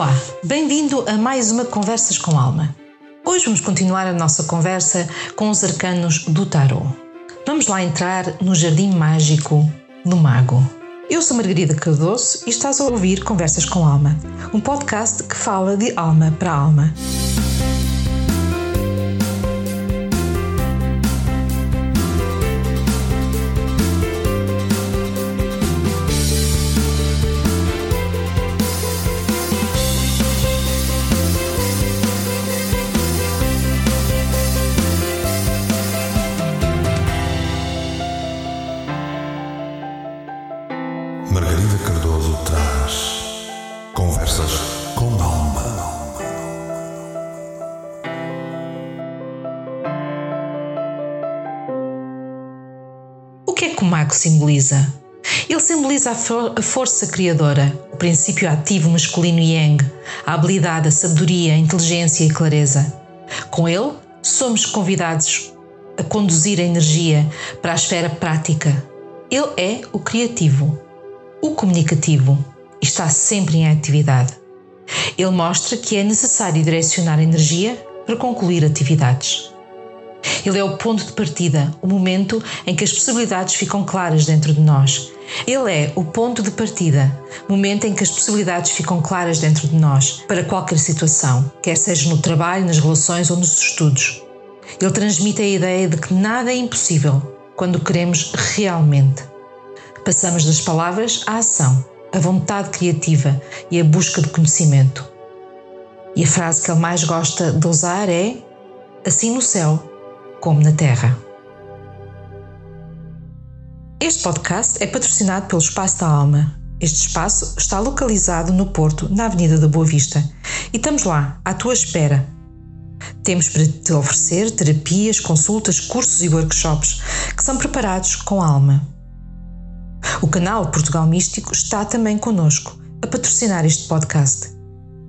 Olá, bem-vindo a mais uma Conversas com Alma. Hoje vamos continuar a nossa conversa com os arcanos do Tarot. Vamos lá entrar no jardim mágico do Mago. Eu sou Margarida Cardoso e estás a ouvir Conversas com Alma, um podcast que fala de alma para alma. Que é que o mago simboliza? Ele simboliza a, for a força criadora, o princípio ativo masculino yang, a habilidade, a sabedoria, a inteligência e a clareza. Com ele, somos convidados a conduzir a energia para a esfera prática. Ele é o criativo, o comunicativo e está sempre em atividade. Ele mostra que é necessário direcionar a energia para concluir atividades. Ele é o ponto de partida, o momento em que as possibilidades ficam claras dentro de nós. Ele é o ponto de partida, momento em que as possibilidades ficam claras dentro de nós para qualquer situação, quer seja no trabalho, nas relações ou nos estudos. Ele transmite a ideia de que nada é impossível quando queremos realmente. Passamos das palavras à ação, à vontade criativa e à busca de conhecimento. E a frase que ele mais gosta de usar é: assim no céu como na terra. Este podcast é patrocinado pelo Espaço da Alma. Este espaço está localizado no Porto, na Avenida da Boa Vista, e estamos lá, à tua espera. Temos para te oferecer terapias, consultas, cursos e workshops que são preparados com alma. O canal Portugal Místico está também connosco a patrocinar este podcast.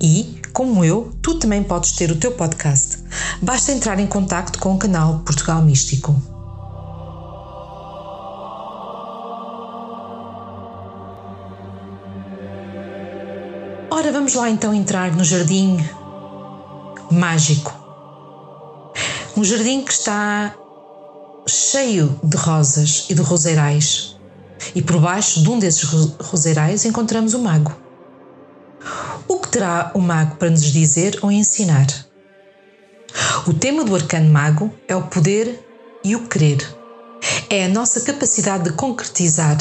E, como eu, tu também podes ter o teu podcast. Basta entrar em contato com o canal Portugal Místico. Ora, vamos lá então entrar no jardim mágico. Um jardim que está cheio de rosas e de roseirais. E por baixo de um desses roseirais encontramos o mago. Terá o mago para nos dizer ou ensinar? O tema do arcano mago é o poder e o querer. É a nossa capacidade de concretizar.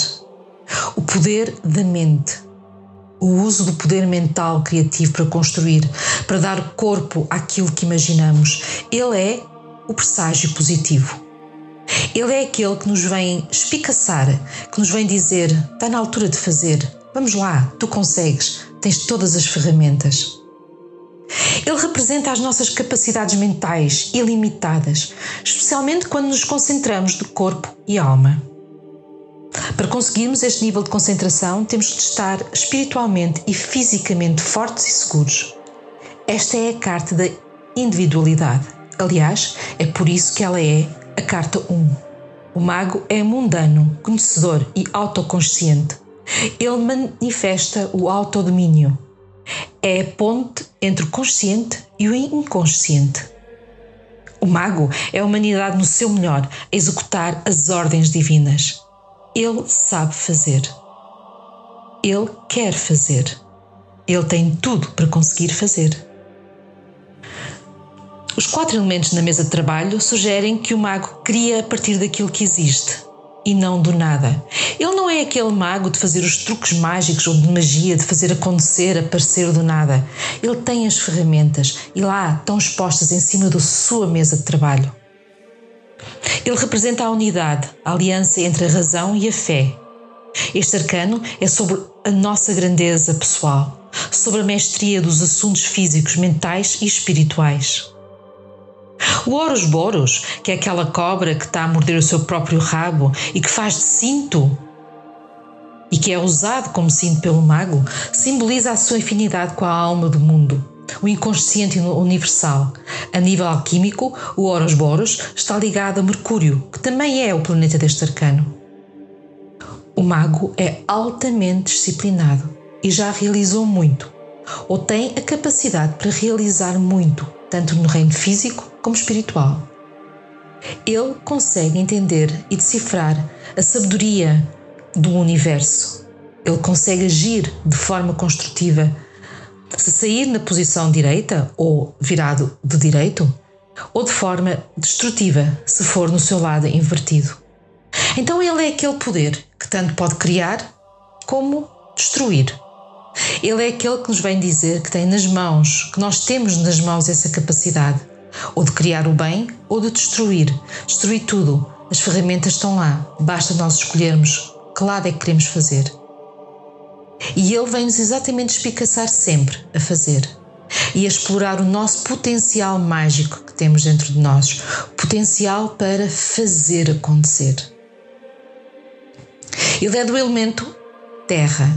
O poder da mente. O uso do poder mental criativo para construir, para dar corpo àquilo que imaginamos. Ele é o presságio positivo. Ele é aquele que nos vem espicaçar, que nos vem dizer: está na altura de fazer, vamos lá, tu consegues, tens todas as ferramentas. Ele representa as nossas capacidades mentais ilimitadas, especialmente quando nos concentramos de corpo e alma. Para conseguirmos este nível de concentração, temos que estar espiritualmente e fisicamente fortes e seguros. Esta é a carta da individualidade. Aliás, é por isso que ela é a carta 1. O mago é mundano, conhecedor e autoconsciente. Ele manifesta o autodomínio. É a ponte entre o consciente e o inconsciente. O mago é a humanidade no seu melhor, a executar as ordens divinas. Ele sabe fazer. Ele quer fazer. Ele tem tudo para conseguir fazer. Os quatro elementos na mesa de trabalho sugerem que o mago cria a partir daquilo que existe e não do nada. Ele não é aquele mago de fazer os truques mágicos ou de magia, de fazer acontecer, aparecer do nada. Ele tem as ferramentas e lá estão expostas em cima da sua mesa de trabalho. Ele representa a unidade, a aliança entre a razão e a fé. Este arcano é sobre a nossa grandeza pessoal, sobre a mestria dos assuntos físicos, mentais e espirituais. O Horus Boros, que é aquela cobra que está a morder o seu próprio rabo e que faz de cinto e que é usado como cinto pelo mago, simboliza a sua afinidade com a alma do mundo, o inconsciente universal. A nível alquímico, o Horus Boros está ligado a Mercúrio, que também é o planeta deste arcano. O mago é altamente disciplinado e já realizou muito. ou tem a capacidade para realizar muito, tanto no reino físico como espiritual. Ele consegue entender e decifrar a sabedoria do universo. Ele consegue agir de forma construtiva. Se sair na posição direita ou virado de direito, ou de forma destrutiva, se for no seu lado invertido. Então ele é aquele poder que tanto pode criar como destruir. Ele é aquele que nos vem dizer que tem nas mãos, que nós temos nas mãos essa capacidade, ou de criar o bem ou de destruir. Destruir tudo. As ferramentas estão lá, basta nós escolhermos que lado é que queremos fazer. E ele vem-nos exatamente espicaçar sempre a fazer e a explorar o nosso potencial mágico que temos dentro de nós potencial para fazer acontecer. Ele é do elemento Terra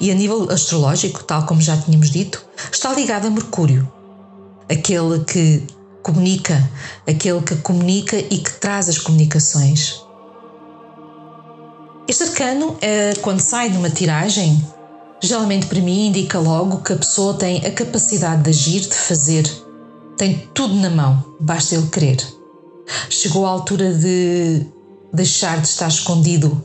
e, a nível astrológico, tal como já tínhamos dito, está ligado a Mercúrio, aquele que comunica, aquele que comunica e que traz as comunicações. Este arcano, é, quando sai numa tiragem, geralmente para mim indica logo que a pessoa tem a capacidade de agir, de fazer, tem tudo na mão, basta ele querer. Chegou à altura de deixar de estar escondido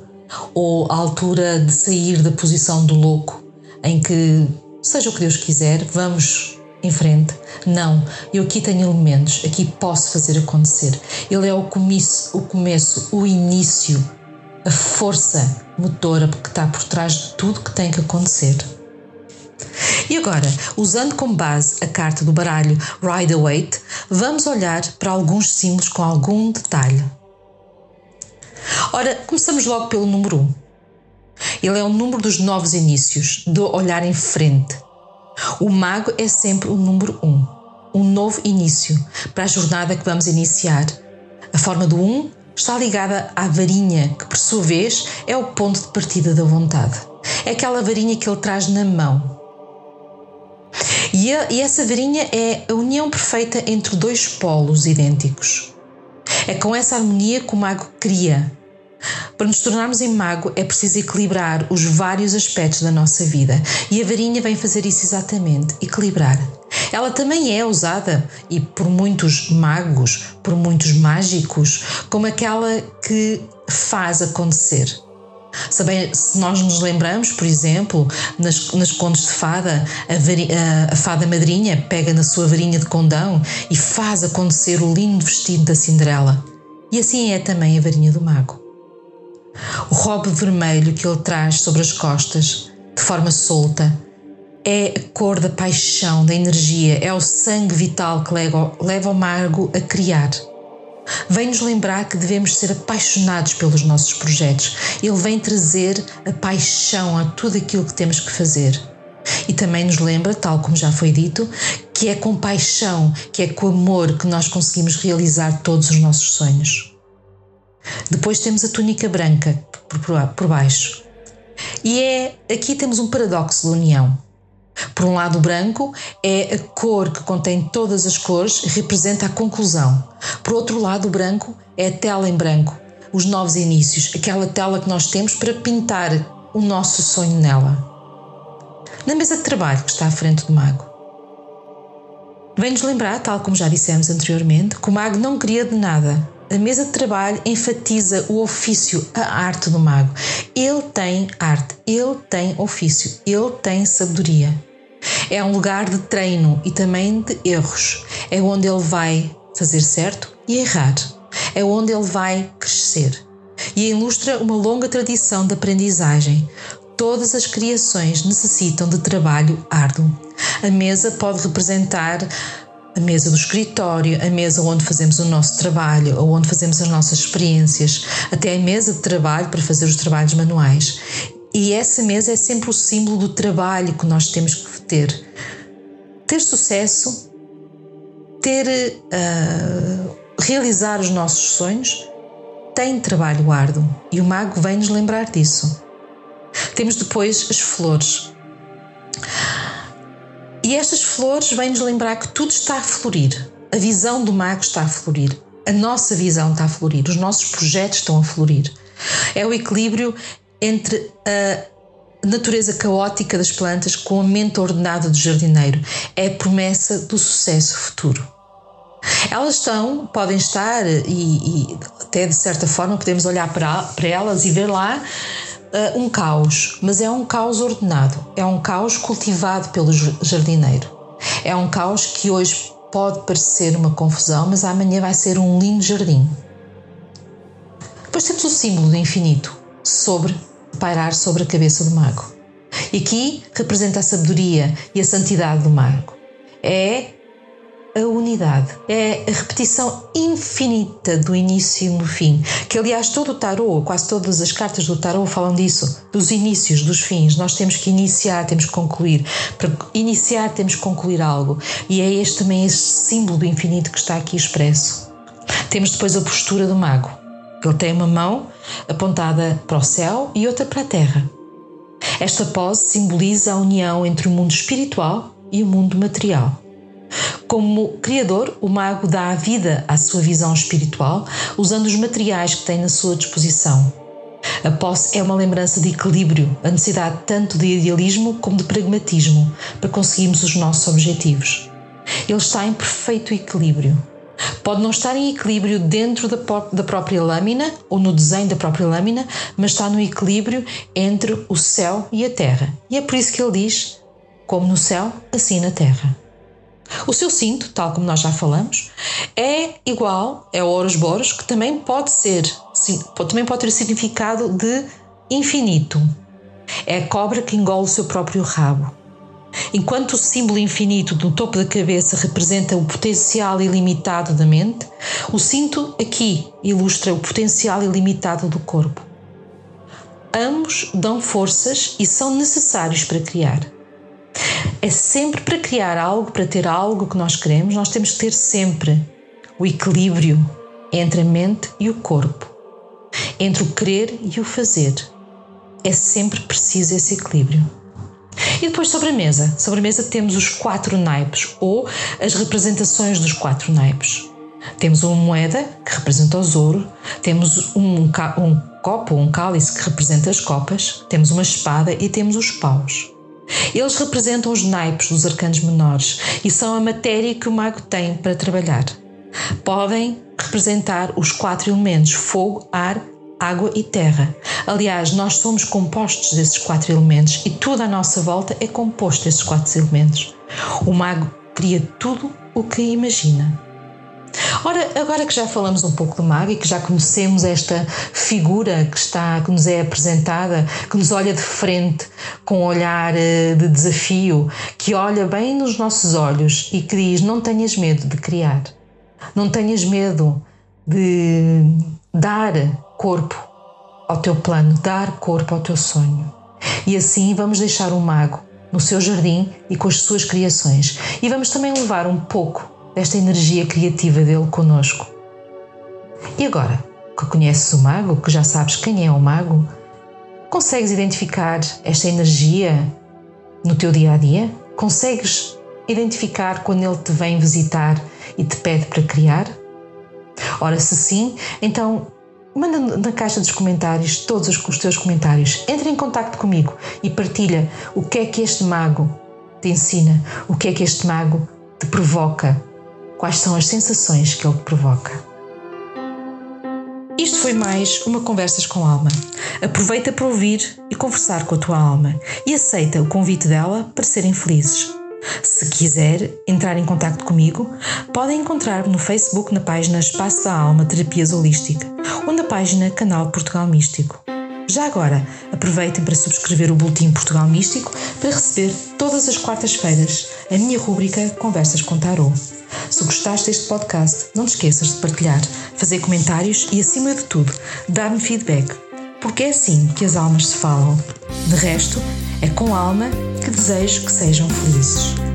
ou à altura de sair da posição do louco, em que, seja o que Deus quiser, vamos em frente. Não, eu aqui tenho elementos, aqui posso fazer acontecer. Ele é o começo, o começo, o início, a força motora que está por trás de tudo que tem que acontecer. E agora, usando como base a carta do baralho Rider-Waite, vamos olhar para alguns símbolos com algum detalhe. Ora, começamos logo pelo número 1. Um. Ele é o número dos novos inícios, do olhar em frente. O mago é sempre o número 1, um, um novo início para a jornada que vamos iniciar. A forma do 1 um está ligada à varinha, que por sua vez é o ponto de partida da vontade. É aquela varinha que ele traz na mão. E, e essa varinha é a união perfeita entre dois polos idênticos. É com essa harmonia que o mago cria. Para nos tornarmos em mago é preciso equilibrar os vários aspectos da nossa vida e a varinha vem fazer isso exatamente equilibrar. Ela também é usada e por muitos magos, por muitos mágicos, como aquela que faz acontecer. Sabe, se nós nos lembramos, por exemplo, nas, nas contos de fada, a, a, fada madrinha pega na sua varinha de condão e faz acontecer o lindo vestido da Cinderela. E assim é também a varinha do mago. O robe vermelho que ele traz sobre as costas, de forma solta, é a cor da paixão, da energia, é o sangue vital que leva, o mago a criar. Vem-nos lembrar que devemos ser apaixonados pelos nossos projetos. Ele vem trazer a paixão a tudo aquilo que temos que fazer. E também nos lembra, tal como já foi dito, que é com paixão, que é com amor que nós conseguimos realizar todos os nossos sonhos. Depois temos a túnica branca por baixo. E é aqui temos um paradoxo da união. Por um lado, o branco é a cor que contém todas as cores e representa a conclusão. Por outro lado, o branco é a tela em branco, os novos inícios, aquela tela que nós temos para pintar o nosso sonho nela. Na mesa de trabalho que está à frente do mago. Vem-nos lembrar, tal como já dissemos anteriormente, que o mago não queria de nada. A mesa de trabalho enfatiza o ofício, a arte do mago. Ele tem arte, ele tem ofício, ele tem sabedoria. É um lugar de treino e também de erros. É onde ele vai fazer certo e errar. É onde ele vai crescer. E ilustra uma longa tradição de aprendizagem. Todas as criações necessitam de trabalho árduo. A mesa pode representar a mesa do escritório, a mesa onde fazemos o nosso trabalho, ou onde fazemos as nossas experiências, até a mesa de trabalho para fazer os trabalhos manuais. E essa mesa é sempre o símbolo do trabalho que nós temos que ter. Ter sucesso, ter. Uh, realizar os nossos sonhos tem trabalho árduo e o mago vem nos lembrar disso. Temos depois as flores. E estas flores vêm-nos lembrar que tudo está a florir. A visão do mago está a florir. A nossa visão está a florir. Os nossos projetos estão a florir. É o equilíbrio entre a natureza caótica das plantas com a mente ordenada do jardineiro. É a promessa do sucesso futuro. Elas estão, podem estar, e, e até de certa forma podemos olhar para, para elas e ver lá uh, um caos, mas é um caos ordenado, é um caos cultivado pelo jardineiro. É um caos que hoje pode parecer uma confusão, mas amanhã vai ser um lindo jardim. Depois temos o símbolo do infinito sobre pairar sobre a cabeça do mago. E aqui representa a sabedoria e a santidade do mago. É a unidade, é a repetição infinita do início e do fim. Que aliás todo o tarô, quase todas as cartas do tarô falam disso, dos inícios, dos fins. Nós temos que iniciar, temos que concluir. Para iniciar temos que concluir algo. E é este também este símbolo do infinito que está aqui expresso. Temos depois a postura do mago. Ele tem uma mão apontada para o céu e outra para a terra. Esta pose simboliza a união entre o mundo espiritual e o mundo material. Como criador, o mago dá vida à sua visão espiritual, usando os materiais que tem na sua disposição. A posse é uma lembrança de equilíbrio, a necessidade tanto de idealismo como de pragmatismo para conseguirmos os nossos objetivos. Ele está em perfeito equilíbrio. Pode não estar em equilíbrio dentro da, da própria lâmina ou no desenho da própria lâmina, mas está no equilíbrio entre o céu e a terra. E é por isso que ele diz: como no céu, assim na terra. O seu cinto, tal como nós já falamos, é igual, é Horus Boros, que também pode ser, também pode ter significado de infinito. É a cobra que engole o seu próprio rabo. Enquanto o símbolo infinito do topo da cabeça representa o potencial ilimitado da mente, o cinto aqui ilustra o potencial ilimitado do corpo. Ambos dão forças e são necessários para criar. É sempre para criar algo, para ter algo que nós queremos, nós temos que ter sempre o equilíbrio entre a mente e o corpo, entre o querer e o fazer. É sempre preciso esse equilíbrio. E depois sobre a mesa. Sobre a mesa temos os quatro naipes ou as representações dos quatro naipes. Temos uma moeda que representa o ouro, temos um, um copo, um cálice que representa as copas, temos uma espada e temos os paus. Eles representam os naipes dos arcanos menores e são a matéria que o mago tem para trabalhar. Podem representar os quatro elementos: fogo, ar, água e terra. Aliás, nós somos compostos desses quatro elementos e tudo à nossa volta é composto desses quatro elementos. O mago cria tudo o que imagina. Ora, agora que já falamos um pouco do mago e que já conhecemos esta figura que está que nos é apresentada, que nos olha de frente com um olhar eh, de desafio, que olha bem nos nossos olhos e que diz: "Não tenhas medo de criar. Não tenhas medo de dar corpo ao teu plano, dar corpo ao teu sonho. E assim vamos deixar o mago no seu jardim e com as suas criações. E vamos também levar um pouco desta energia criativa dele conosco. E agora, que conheces o mago, que já sabes quem é o mago, consegues identificar esta energia no teu dia a dia? Consegues identificar quando ele te vem visitar e te pede para criar? Ora, se sim, então manda na caixa dos comentários todos os teus comentários. Entra em contato comigo e partilha o que é que este mago te ensina, o que é que este mago te provoca quais são as sensações que ele provoca. Isto foi mais uma Conversas com Alma. Aproveita para ouvir e conversar com a tua alma e aceita o convite dela para serem felizes. Se quiser entrar em contato comigo, podem encontrar-me no Facebook na página Espaço da Alma Terapias Holística ou na página Canal Portugal Místico. Já agora, aproveitem para subscrever o Boletim Portugal Místico para receber todas as quartas-feiras a minha rúbrica Conversas com Tarot. Se gostaste deste podcast, não te esqueças de partilhar, fazer comentários e, acima de tudo, dar-me feedback, porque é assim que as almas se falam. De resto, é com alma que desejo que sejam felizes.